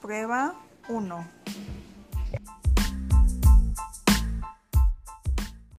Prueba 1.